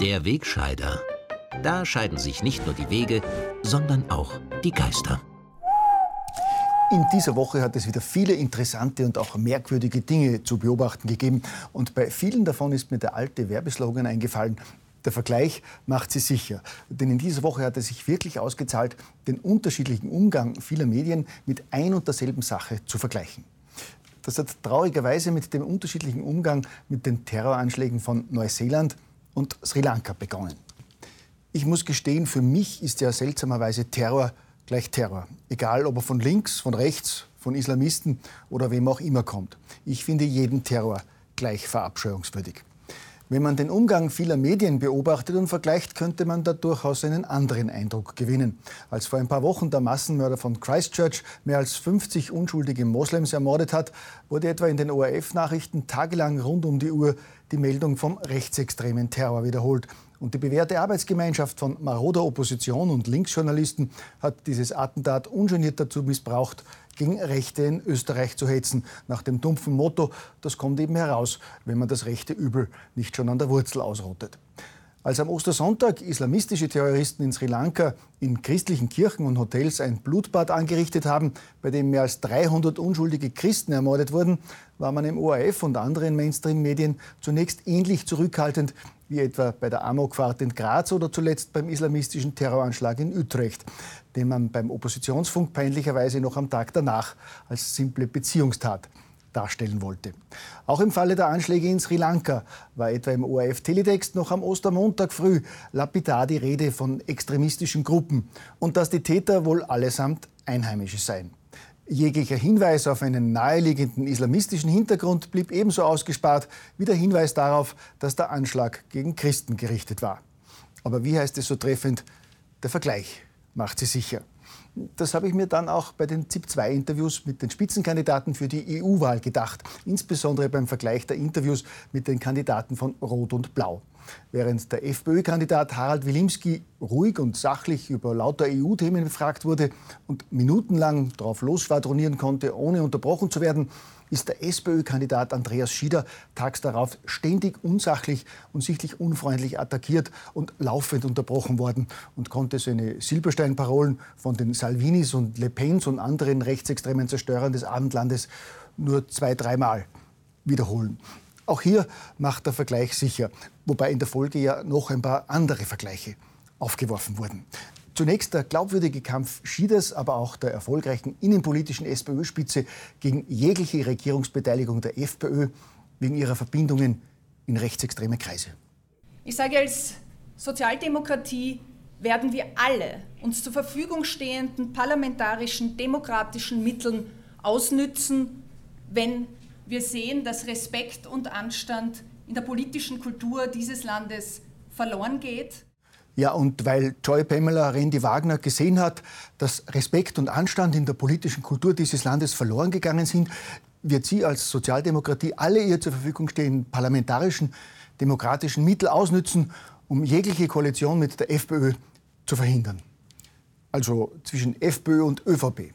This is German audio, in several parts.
Der Wegscheider. Da scheiden sich nicht nur die Wege, sondern auch die Geister. In dieser Woche hat es wieder viele interessante und auch merkwürdige Dinge zu beobachten gegeben. Und bei vielen davon ist mir der alte Werbeslogan eingefallen. Der Vergleich macht sie sicher. Denn in dieser Woche hat es sich wirklich ausgezahlt, den unterschiedlichen Umgang vieler Medien mit ein und derselben Sache zu vergleichen. Das hat traurigerweise mit dem unterschiedlichen Umgang mit den Terroranschlägen von Neuseeland und Sri Lanka begonnen. Ich muss gestehen, für mich ist ja seltsamerweise Terror gleich Terror. Egal, ob er von links, von rechts, von Islamisten oder wem auch immer kommt. Ich finde jeden Terror gleich verabscheuungswürdig. Wenn man den Umgang vieler Medien beobachtet und vergleicht, könnte man da durchaus einen anderen Eindruck gewinnen. Als vor ein paar Wochen der Massenmörder von Christchurch mehr als 50 unschuldige Moslems ermordet hat, wurde etwa in den ORF-Nachrichten tagelang rund um die Uhr die Meldung vom rechtsextremen Terror wiederholt. Und die bewährte Arbeitsgemeinschaft von maroder Opposition und Linksjournalisten hat dieses Attentat ungeniert dazu missbraucht, gegen Rechte in Österreich zu hetzen, nach dem dumpfen Motto, das kommt eben heraus, wenn man das rechte Übel nicht schon an der Wurzel ausrottet. Als am Ostersonntag islamistische Terroristen in Sri Lanka in christlichen Kirchen und Hotels ein Blutbad angerichtet haben, bei dem mehr als 300 unschuldige Christen ermordet wurden, war man im ORF und anderen Mainstream-Medien zunächst ähnlich zurückhaltend wie etwa bei der Amokfahrt in Graz oder zuletzt beim islamistischen Terroranschlag in Utrecht, den man beim Oppositionsfunk peinlicherweise noch am Tag danach als simple Beziehungstat darstellen wollte. Auch im Falle der Anschläge in Sri Lanka war etwa im ORF-Teletext noch am Ostermontag früh lapidar die Rede von extremistischen Gruppen und dass die Täter wohl allesamt Einheimische seien. Jeglicher Hinweis auf einen naheliegenden islamistischen Hintergrund blieb ebenso ausgespart wie der Hinweis darauf, dass der Anschlag gegen Christen gerichtet war. Aber wie heißt es so treffend? Der Vergleich macht sie sicher. Das habe ich mir dann auch bei den ZIP-2-Interviews mit den Spitzenkandidaten für die EU-Wahl gedacht, insbesondere beim Vergleich der Interviews mit den Kandidaten von Rot und Blau. Während der FPÖ-Kandidat Harald Wilimski ruhig und sachlich über lauter EU-Themen befragt wurde und minutenlang darauf losschwadronieren konnte, ohne unterbrochen zu werden, ist der SPÖ-Kandidat Andreas Schieder tags darauf ständig unsachlich und sichtlich unfreundlich attackiert und laufend unterbrochen worden und konnte seine Silberstein-Parolen von den Salvinis und Le Pens und anderen rechtsextremen Zerstörern des Abendlandes nur zwei, dreimal wiederholen. Auch hier macht der Vergleich sicher, wobei in der Folge ja noch ein paar andere Vergleiche aufgeworfen wurden. Zunächst der glaubwürdige Kampf Schieders, aber auch der erfolgreichen innenpolitischen SPÖ-Spitze gegen jegliche Regierungsbeteiligung der FPÖ wegen ihrer Verbindungen in rechtsextreme Kreise. Ich sage, als Sozialdemokratie werden wir alle uns zur Verfügung stehenden parlamentarischen, demokratischen Mitteln ausnützen, wenn wir sehen, dass Respekt und Anstand in der politischen Kultur dieses Landes verloren geht. Ja, und weil Joy Pamela Randy Wagner gesehen hat, dass Respekt und Anstand in der politischen Kultur dieses Landes verloren gegangen sind, wird sie als Sozialdemokratie alle ihr zur Verfügung stehenden parlamentarischen, demokratischen Mittel ausnützen, um jegliche Koalition mit der FPÖ zu verhindern. Also zwischen FPÖ und ÖVP.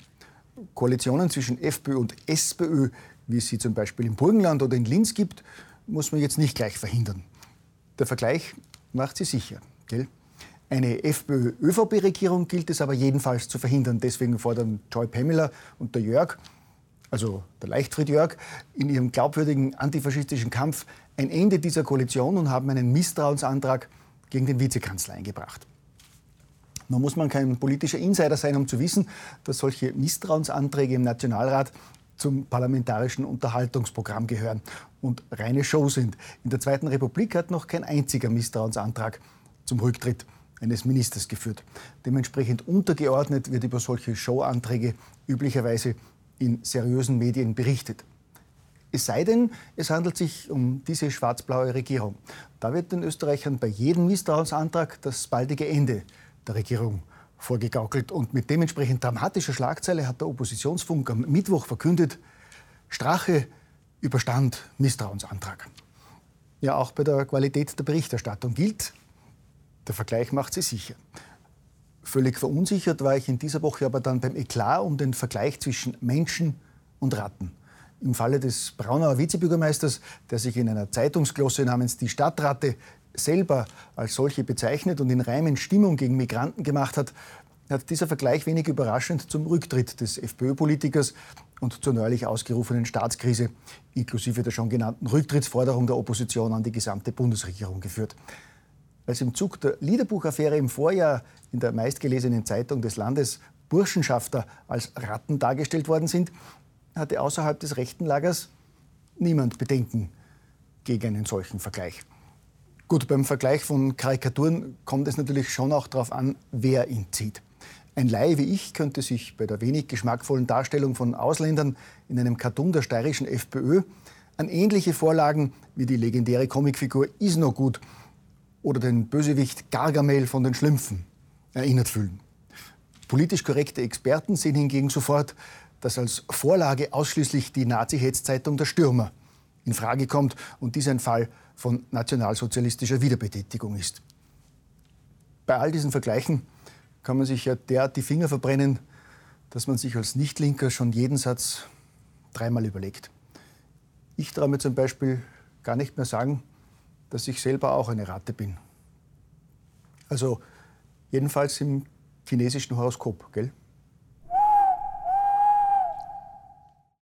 Koalitionen zwischen FPÖ und SPÖ, wie es sie zum Beispiel im Burgenland oder in Linz gibt, muss man jetzt nicht gleich verhindern. Der Vergleich macht sie sicher, gell? Eine FPÖ-ÖVP-Regierung gilt es aber jedenfalls zu verhindern. Deswegen fordern Joy Pamela und der Jörg, also der Leichtfried Jörg, in ihrem glaubwürdigen antifaschistischen Kampf ein Ende dieser Koalition und haben einen Misstrauensantrag gegen den Vizekanzler eingebracht. Nun muss man kein politischer Insider sein, um zu wissen, dass solche Misstrauensanträge im Nationalrat zum parlamentarischen Unterhaltungsprogramm gehören und reine Show sind. In der Zweiten Republik hat noch kein einziger Misstrauensantrag zum Rücktritt eines Ministers geführt. Dementsprechend untergeordnet wird über solche Showanträge üblicherweise in seriösen Medien berichtet. Es sei denn, es handelt sich um diese schwarz-blaue Regierung. Da wird den Österreichern bei jedem Misstrauensantrag das baldige Ende der Regierung vorgegaukelt. Und mit dementsprechend dramatischer Schlagzeile hat der Oppositionsfunk am Mittwoch verkündet, Strache überstand Misstrauensantrag. Ja, auch bei der Qualität der Berichterstattung gilt, der Vergleich macht sie sicher. Völlig verunsichert war ich in dieser Woche aber dann beim Eklat um den Vergleich zwischen Menschen und Ratten. Im Falle des Braunauer Vizebürgermeisters, der sich in einer Zeitungsglosse namens Die Stadtratte selber als solche bezeichnet und in Reimen Stimmung gegen Migranten gemacht hat, hat dieser Vergleich wenig überraschend zum Rücktritt des FPÖ-Politikers und zur neulich ausgerufenen Staatskrise, inklusive der schon genannten Rücktrittsforderung der Opposition an die gesamte Bundesregierung geführt. Als im Zug der Liederbuchaffäre im Vorjahr in der meistgelesenen Zeitung des Landes Burschenschafter als Ratten dargestellt worden sind, hatte außerhalb des rechten Lagers niemand Bedenken gegen einen solchen Vergleich. Gut, beim Vergleich von Karikaturen kommt es natürlich schon auch darauf an, wer ihn zieht. Ein Laie wie ich könnte sich bei der wenig geschmackvollen Darstellung von Ausländern in einem Cartoon der steirischen FPÖ an ähnliche Vorlagen wie die legendäre Comicfigur Isnogut oder den Bösewicht Gargamel von den Schlümpfen erinnert fühlen. Politisch korrekte Experten sehen hingegen sofort, dass als Vorlage ausschließlich die Nazi-Hetzzeitung Der Stürmer in Frage kommt und dies ein Fall von nationalsozialistischer Wiederbetätigung ist. Bei all diesen Vergleichen kann man sich ja derart die Finger verbrennen, dass man sich als Nichtlinker schon jeden Satz dreimal überlegt. Ich traue mir zum Beispiel gar nicht mehr sagen, dass ich selber auch eine Ratte bin. Also jedenfalls im chinesischen Horoskop, gell?